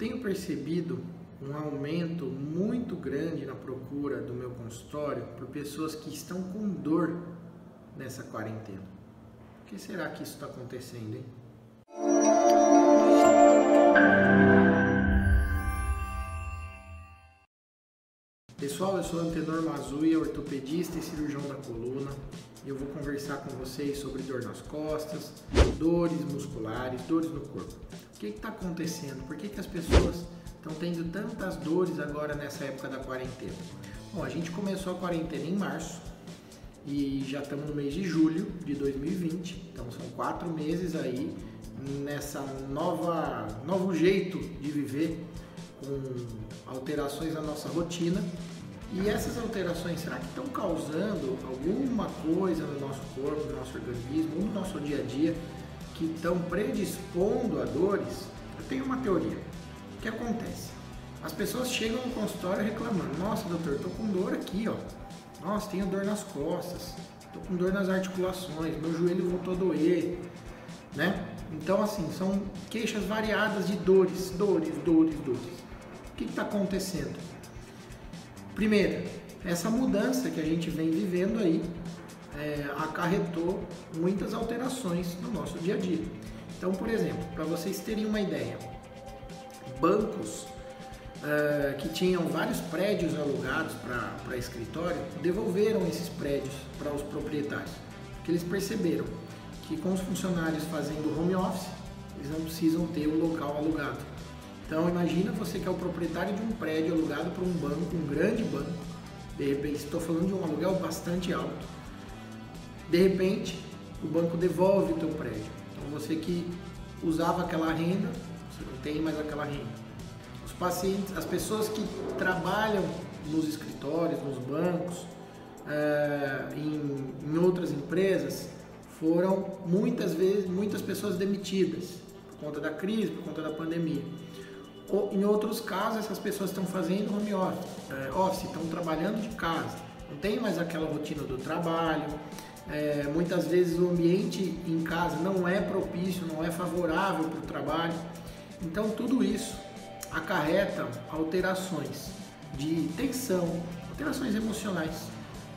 tenho percebido um aumento muito grande na procura do meu consultório por pessoas que estão com dor nessa quarentena. Por que será que isso está acontecendo, hein? Pessoal, eu sou Antenor Mazui, ortopedista e cirurgião da coluna. E eu vou conversar com vocês sobre dor nas costas, dores musculares, dores no corpo. Que está acontecendo? Por que, que as pessoas estão tendo tantas dores agora nessa época da quarentena? Bom, a gente começou a quarentena em março e já estamos no mês de julho de 2020, então são quatro meses aí nessa nova novo jeito de viver com alterações na nossa rotina e essas alterações, será que estão causando alguma coisa no nosso corpo, no nosso organismo, no nosso dia a dia, que estão predispondo a dores? Eu tenho uma teoria. O que acontece? As pessoas chegam no consultório reclamando: Nossa, doutor, estou com dor aqui, ó. Nossa, tenho dor nas costas, estou com dor nas articulações, meu joelho voltou a doer, né? Então, assim, são queixas variadas de dores, dores, dores, dores. O que está acontecendo? Primeiro, essa mudança que a gente vem vivendo aí é, acarretou muitas alterações no nosso dia a dia. Então, por exemplo, para vocês terem uma ideia, bancos é, que tinham vários prédios alugados para escritório devolveram esses prédios para os proprietários, porque eles perceberam que com os funcionários fazendo home office, eles não precisam ter o local alugado. Então imagina você que é o proprietário de um prédio alugado por um banco, um grande banco. De repente, estou falando de um aluguel bastante alto. De repente, o banco devolve o teu prédio. Então você que usava aquela renda, você não tem mais aquela renda. Os pacientes, as pessoas que trabalham nos escritórios, nos bancos, é, em, em outras empresas, foram muitas vezes muitas pessoas demitidas por conta da crise, por conta da pandemia. Em outros casos, essas pessoas estão fazendo home office, é, office estão trabalhando de casa, não tem mais aquela rotina do trabalho. É, muitas vezes o ambiente em casa não é propício, não é favorável para o trabalho. Então, tudo isso acarreta alterações de tensão, alterações emocionais,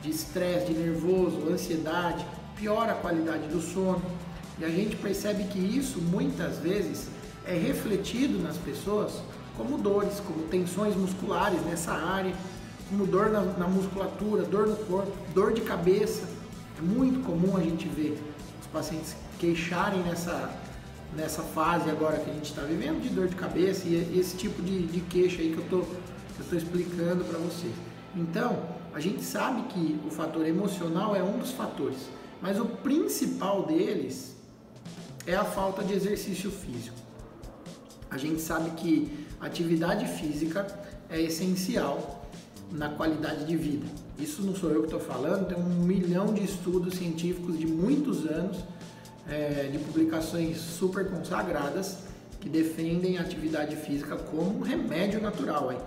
de estresse, de nervoso, ansiedade, piora a qualidade do sono. E a gente percebe que isso muitas vezes é refletido nas pessoas como dores, como tensões musculares nessa área, como dor na, na, musculatura, dor no corpo, dor de cabeça. É muito comum a gente ver os pacientes queixarem nessa, nessa fase agora que a gente está vivendo de dor de cabeça e esse tipo de, de queixa aí que eu estou explicando para vocês. Então, a gente sabe que o fator emocional é um dos fatores, mas o principal deles é a falta de exercício físico. A gente sabe que atividade física é essencial na qualidade de vida. Isso não sou eu que estou falando, tem um milhão de estudos científicos de muitos anos, é, de publicações super consagradas, que defendem a atividade física como um remédio natural. Hein?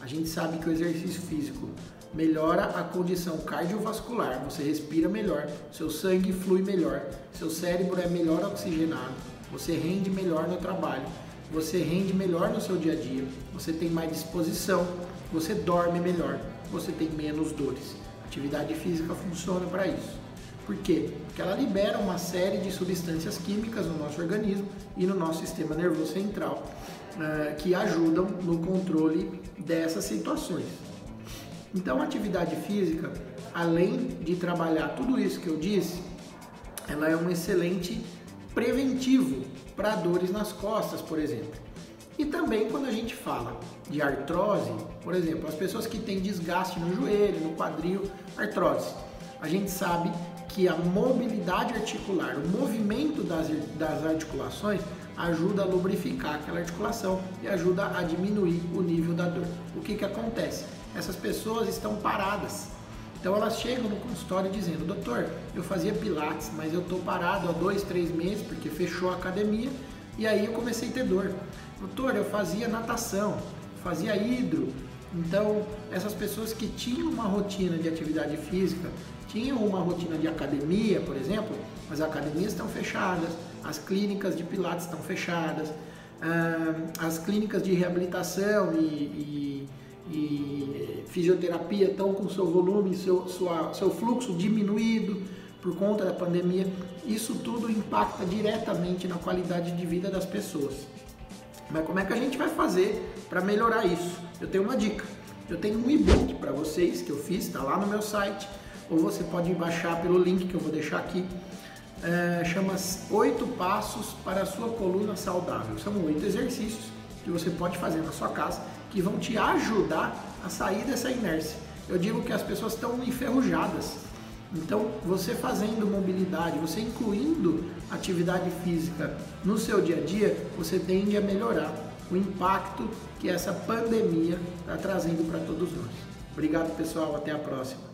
A gente sabe que o exercício físico melhora a condição cardiovascular, você respira melhor, seu sangue flui melhor, seu cérebro é melhor oxigenado, você rende melhor no trabalho você rende melhor no seu dia a dia, você tem mais disposição, você dorme melhor, você tem menos dores. atividade física funciona para isso. Por quê? Porque ela libera uma série de substâncias químicas no nosso organismo e no nosso sistema nervoso central uh, que ajudam no controle dessas situações. Então, a atividade física, além de trabalhar tudo isso que eu disse, ela é um excelente preventivo para dores nas costas, por exemplo. E também quando a gente fala de artrose, por exemplo, as pessoas que têm desgaste no joelho, no quadril, artrose. A gente sabe que a mobilidade articular, o movimento das, das articulações ajuda a lubrificar aquela articulação e ajuda a diminuir o nível da dor. O que, que acontece? Essas pessoas estão paradas, então elas chegam no consultório dizendo, doutor, eu fazia pilates, mas eu estou parado há dois, três meses porque fechou a academia e aí eu comecei a ter dor. Doutor, eu fazia natação, fazia hidro. Então essas pessoas que tinham uma rotina de atividade física, tinham uma rotina de academia, por exemplo, as academias estão fechadas, as clínicas de pilates estão fechadas, ah, as clínicas de reabilitação e, e, e fisioterapia estão com seu volume, seu, sua, seu fluxo diminuído por conta da pandemia. Isso tudo impacta diretamente na qualidade de vida das pessoas. Mas como é que a gente vai fazer para melhorar isso? Eu tenho uma dica. Eu tenho um e-book para vocês que eu fiz, está lá no meu site, ou você pode baixar pelo link que eu vou deixar aqui. É, chama Oito Passos para a Sua Coluna Saudável. São oito exercícios que você pode fazer na sua casa que vão te ajudar a sair dessa inércia. Eu digo que as pessoas estão enferrujadas. Então, você fazendo mobilidade, você incluindo atividade física no seu dia a dia, você tende a melhorar o impacto que essa pandemia está trazendo para todos nós. Obrigado, pessoal. Até a próxima.